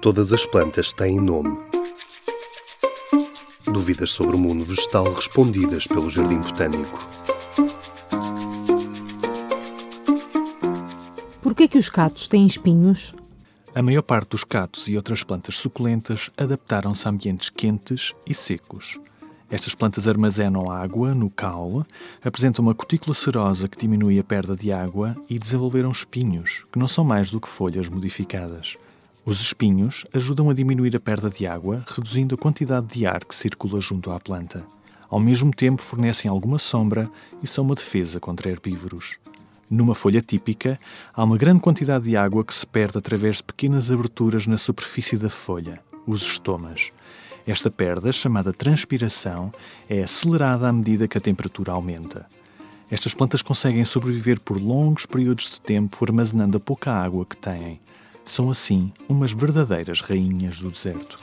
Todas as plantas têm nome. Dúvidas sobre o mundo vegetal respondidas pelo Jardim Botânico. Por que é que os catos têm espinhos? A maior parte dos catos e outras plantas suculentas adaptaram-se a ambientes quentes e secos. Estas plantas armazenam água no caule, apresentam uma cutícula serosa que diminui a perda de água e desenvolveram espinhos, que não são mais do que folhas modificadas. Os espinhos ajudam a diminuir a perda de água, reduzindo a quantidade de ar que circula junto à planta. Ao mesmo tempo, fornecem alguma sombra e são uma defesa contra herbívoros. Numa folha típica, há uma grande quantidade de água que se perde através de pequenas aberturas na superfície da folha, os estomas. Esta perda, chamada transpiração, é acelerada à medida que a temperatura aumenta. Estas plantas conseguem sobreviver por longos períodos de tempo armazenando a pouca água que têm. São assim umas verdadeiras rainhas do deserto.